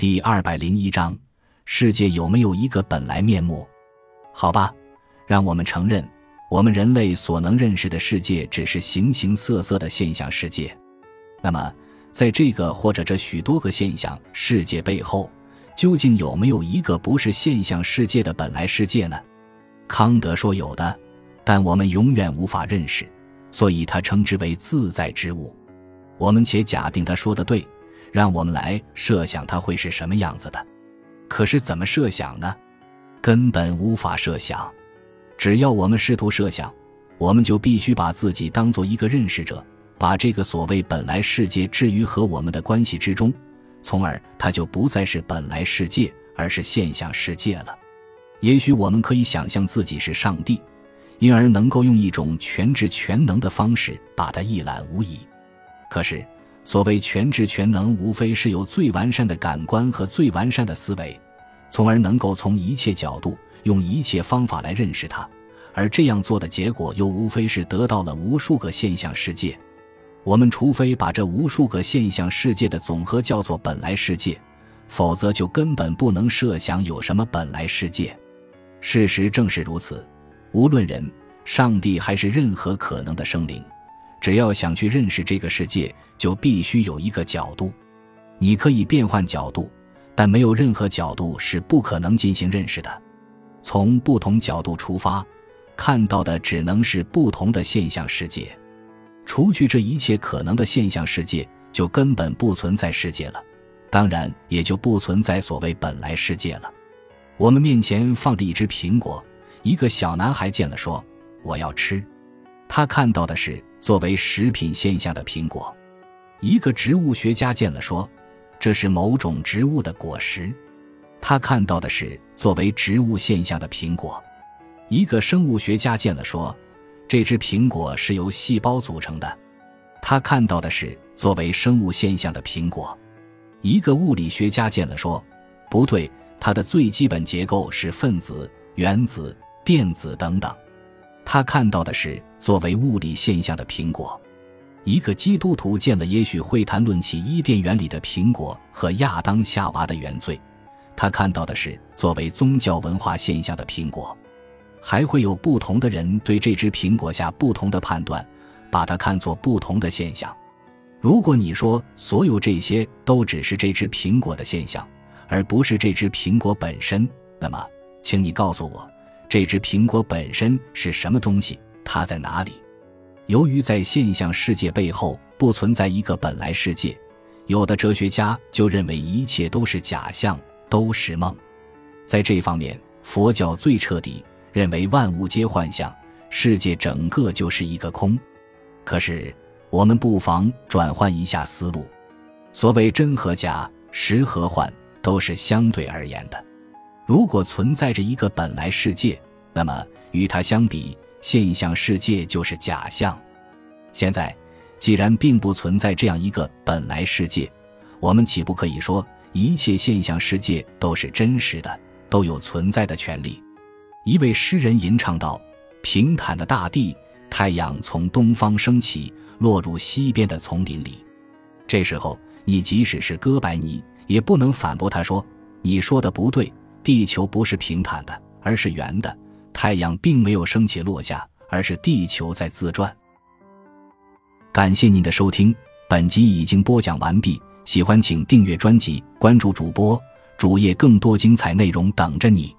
第二百零一章：世界有没有一个本来面目？好吧，让我们承认，我们人类所能认识的世界只是形形色色的现象世界。那么，在这个或者这许多个现象世界背后，究竟有没有一个不是现象世界的本来世界呢？康德说有的，但我们永远无法认识，所以他称之为自在之物。我们且假定他说的对，让我们来设想它会是什么样子的。可是怎么设想呢？根本无法设想。只要我们试图设想，我们就必须把自己当做一个认识者，把这个所谓本来世界置于和我们的关系之中。从而，它就不再是本来世界，而是现象世界了。也许我们可以想象自己是上帝，因而能够用一种全知全能的方式把它一览无遗。可是，所谓全知全能，无非是有最完善的感官和最完善的思维，从而能够从一切角度、用一切方法来认识它。而这样做的结果，又无非是得到了无数个现象世界。我们除非把这无数个现象世界的总和叫做本来世界，否则就根本不能设想有什么本来世界。事实正是如此。无论人、上帝还是任何可能的生灵，只要想去认识这个世界，就必须有一个角度。你可以变换角度，但没有任何角度是不可能进行认识的。从不同角度出发，看到的只能是不同的现象世界。除去这一切可能的现象世界，就根本不存在世界了，当然也就不存在所谓本来世界了。我们面前放着一只苹果，一个小男孩见了说：“我要吃。”他看到的是作为食品现象的苹果。一个植物学家见了说：“这是某种植物的果实。”他看到的是作为植物现象的苹果。一个生物学家见了说。这只苹果是由细胞组成的，他看到的是作为生物现象的苹果。一个物理学家见了说：“不对，它的最基本结构是分子、原子、电子等等。”他看到的是作为物理现象的苹果。一个基督徒见了也许会谈论起伊甸园里的苹果和亚当夏娃的原罪，他看到的是作为宗教文化现象的苹果。还会有不同的人对这只苹果下不同的判断，把它看作不同的现象。如果你说所有这些都只是这只苹果的现象，而不是这只苹果本身，那么，请你告诉我，这只苹果本身是什么东西？它在哪里？由于在现象世界背后不存在一个本来世界，有的哲学家就认为一切都是假象，都是梦。在这方面，佛教最彻底。认为万物皆幻象，世界整个就是一个空。可是，我们不妨转换一下思路：所谓真和假、实和幻，都是相对而言的。如果存在着一个本来世界，那么与它相比，现象世界就是假象。现在，既然并不存在这样一个本来世界，我们岂不可以说一切现象世界都是真实的，都有存在的权利？一位诗人吟唱道：“平坦的大地，太阳从东方升起，落入西边的丛林里。这时候，你即使是哥白尼，也不能反驳他说：‘你说的不对，地球不是平坦的，而是圆的。太阳并没有升起落下，而是地球在自转。’”感谢您的收听，本集已经播讲完毕。喜欢请订阅专辑，关注主播主页，更多精彩内容等着你。